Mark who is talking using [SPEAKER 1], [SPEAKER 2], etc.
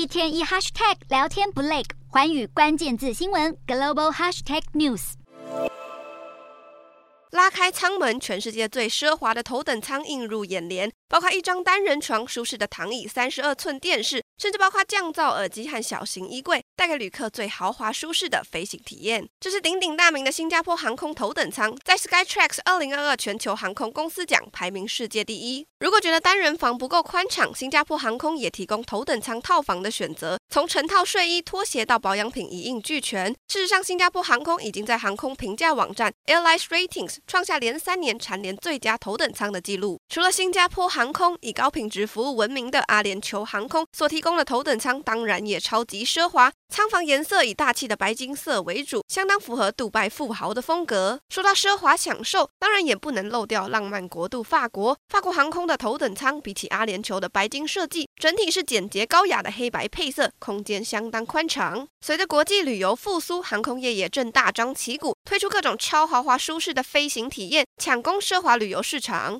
[SPEAKER 1] 一天一 hashtag 聊天不累，环宇关键字新闻 global hashtag news。
[SPEAKER 2] 拉开舱门，全世界最奢华的头等舱映入眼帘，包括一张单人床、舒适的躺椅、三十二寸电视，甚至包括降噪耳机和小型衣柜，带给旅客最豪华舒适的飞行体验。这是鼎鼎大名的新加坡航空头等舱，在 Skytrax 二零二二全球航空公司奖排名世界第一。如果觉得单人房不够宽敞，新加坡航空也提供头等舱套房的选择，从成套睡衣、拖鞋到保养品一应俱全。事实上，新加坡航空已经在航空评价网站 Airlines Ratings。创下连三年蝉联最佳头等舱的纪录。除了新加坡航空以高品质服务闻名的阿联酋航空所提供的头等舱，当然也超级奢华。舱房颜色以大气的白金色为主，相当符合杜拜富豪的风格。说到奢华享受，当然也不能漏掉浪漫国度法国。法国航空的头等舱比起阿联酋的白金设计，整体是简洁高雅的黑白配色，空间相当宽敞。随着国际旅游复苏，航空业也正大张旗鼓推出各种超豪华舒适的飞行体验，抢攻奢华旅游市场。